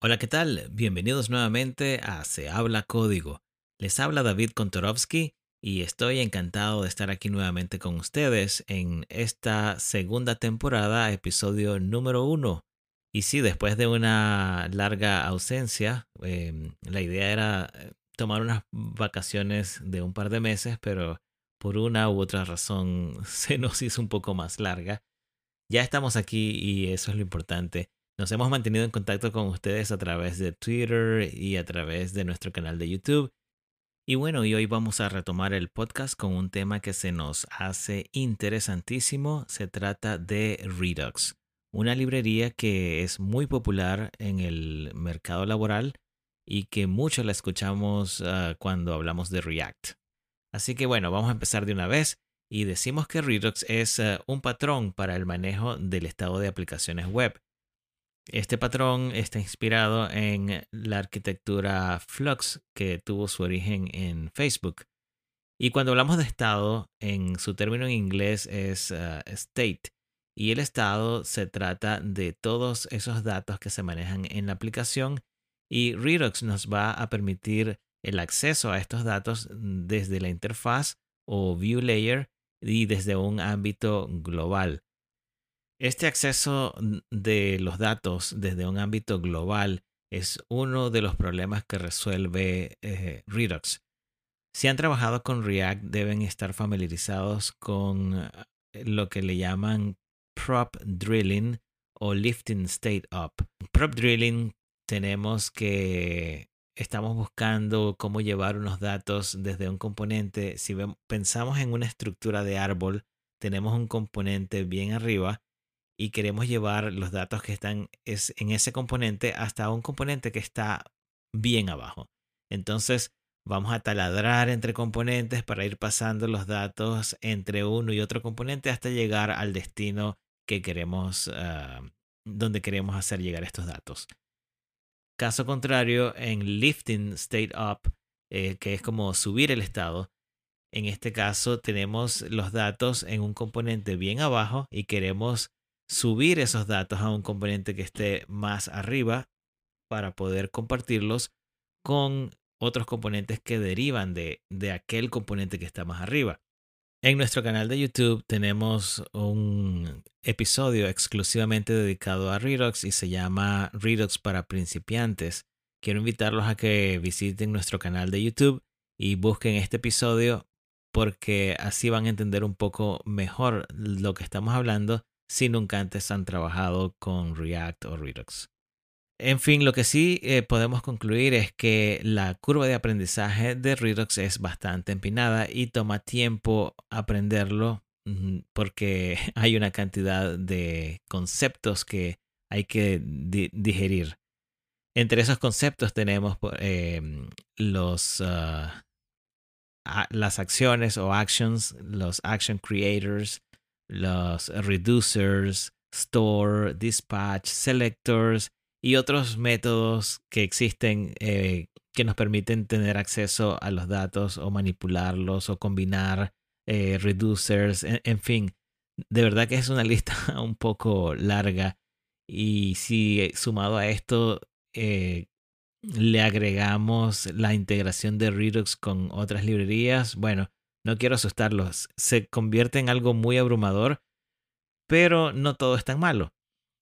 Hola, ¿qué tal? Bienvenidos nuevamente a Se habla código. Les habla David Kontorovsky y estoy encantado de estar aquí nuevamente con ustedes en esta segunda temporada, episodio número uno. Y sí, después de una larga ausencia, em, la idea era eh, tomar unas vacaciones de un par de meses, pero por una u otra razón se nos hizo un poco más larga. Ya estamos aquí y eso es lo importante. Nos hemos mantenido en contacto con ustedes a través de Twitter y a través de nuestro canal de YouTube. Y bueno, y hoy vamos a retomar el podcast con un tema que se nos hace interesantísimo. Se trata de Redux, una librería que es muy popular en el mercado laboral y que mucho la escuchamos uh, cuando hablamos de React. Así que bueno, vamos a empezar de una vez y decimos que Redux es uh, un patrón para el manejo del estado de aplicaciones web. Este patrón está inspirado en la arquitectura Flux que tuvo su origen en Facebook. Y cuando hablamos de estado, en su término en inglés es uh, state. Y el estado se trata de todos esos datos que se manejan en la aplicación. Y Redux nos va a permitir el acceso a estos datos desde la interfaz o view layer y desde un ámbito global. Este acceso de los datos desde un ámbito global es uno de los problemas que resuelve eh, Redux. Si han trabajado con React deben estar familiarizados con eh, lo que le llaman prop drilling o lifting state up. Prop drilling tenemos que estamos buscando cómo llevar unos datos desde un componente. Si pensamos en una estructura de árbol, tenemos un componente bien arriba y queremos llevar los datos que están en ese componente hasta un componente que está bien abajo. Entonces vamos a taladrar entre componentes para ir pasando los datos entre uno y otro componente hasta llegar al destino que queremos, uh, donde queremos hacer llegar estos datos. Caso contrario, en lifting state up, eh, que es como subir el estado, en este caso tenemos los datos en un componente bien abajo y queremos subir esos datos a un componente que esté más arriba para poder compartirlos con otros componentes que derivan de, de aquel componente que está más arriba. En nuestro canal de YouTube tenemos un episodio exclusivamente dedicado a Redux y se llama Redux para principiantes. Quiero invitarlos a que visiten nuestro canal de YouTube y busquen este episodio porque así van a entender un poco mejor lo que estamos hablando si nunca antes han trabajado con React o Redux. En fin, lo que sí eh, podemos concluir es que la curva de aprendizaje de Redux es bastante empinada y toma tiempo aprenderlo porque hay una cantidad de conceptos que hay que digerir. Entre esos conceptos tenemos em, los, ah, las acciones o actions, los action creators, los reducers, store, dispatch, selectors y otros métodos que existen eh, que nos permiten tener acceso a los datos o manipularlos o combinar eh, reducers, en, fin, de verdad que es una lista un poco larga y si sumado a esto eh, le agregamos la integración de Redux con otras librerías, bueno, no quiero asustarlos, se convierte en algo muy abrumador, pero no todo es tan malo.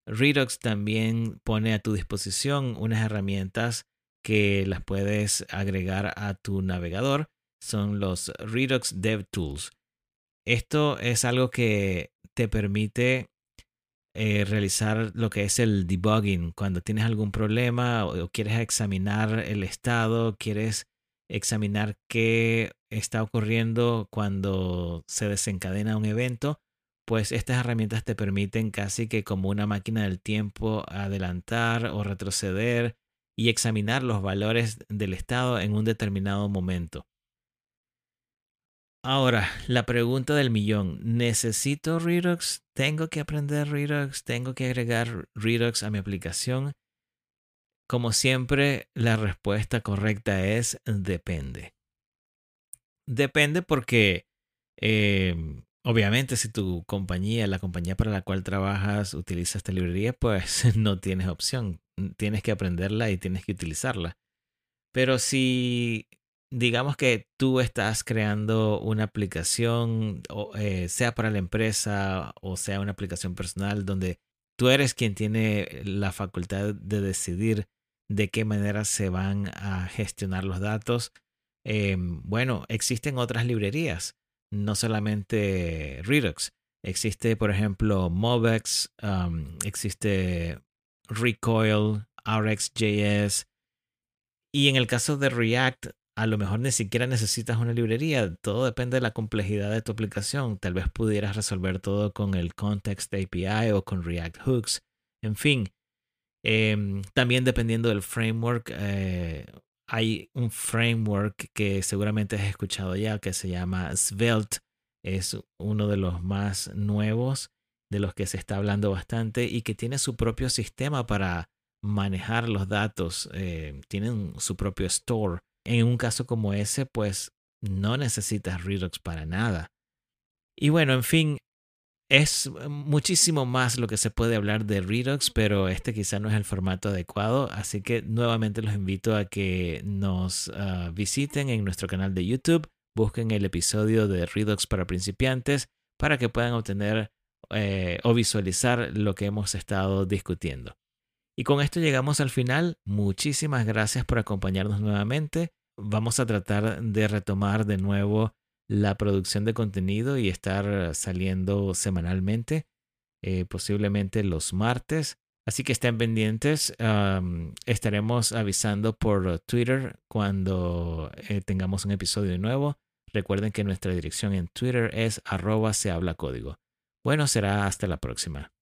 Redux también pone a tu disposición unas herramientas que las puedes agregar a tu navegador. Son los Redux DevTools. Esto es algo que te permite eh, realizar lo que es el debugging. Cuando tienes algún problema o quieres examinar el estado, quieres examinar qué está ocurriendo cuando se desencadena un evento, pues estas herramientas te permiten casi que como una máquina del tiempo adelantar o retroceder y examinar los valores del estado en un determinado momento. Ahora, la pregunta del millón, ¿necesito Redux? ¿Tengo que aprender Redux? ¿Tengo que agregar Redux a mi aplicación? Como siempre, la respuesta correcta es depende. Depende porque, em, Obviamente, si tu compañía, la compañía para la cual trabajas, utiliza esta librería, pues no tienes opción. Tienes que aprenderla y tienes que utilizarla. Pero si digamos que tú estás creando una aplicación, eh, sea para la empresa o sea una aplicación personal, donde tú eres quien tiene la facultad de decidir de qué manera se van a gestionar los datos. Em, bueno, existen otras librerías, no solamente Redux. Existe, por ejemplo, Movex, existe Recoil, RxJS. Y en el caso de React, a lo mejor ni siquiera necesitas una librería. Todo depende de la complejidad de tu aplicación. Tal vez pudieras resolver todo con el Context API o con React Hooks. En fin, em, también dependiendo del framework, eh, hay un framework que seguramente has escuchado ya que se llama Svelte. Es uno de los más nuevos, de los que se está hablando bastante y que tiene su propio sistema para manejar los datos. Eh, tienen su propio store en un caso como ese, pues no necesitas Redux para nada. Y bueno, en fin, es muchísimo más lo que se puede hablar de Redux, pero este quizá no es el formato adecuado, así que nuevamente los invito a que nos ah, visiten en nuestro canal de YouTube, busquen el episodio de Redux para principiantes para que puedan obtener eh, o visualizar lo que hemos estado discutiendo. Y con esto llegamos al final. Muchísimas gracias por acompañarnos nuevamente. Vamos a tratar de retomar de nuevo la producción de contenido y estar saliendo semanalmente, eh, posiblemente los martes. Así que estén pendientes. estaremos avisando por Twitter cuando eh, tengamos un episodio nuevo. Recuerden que nuestra dirección en Twitter es arroba se habla código. Bueno, será hasta la próxima.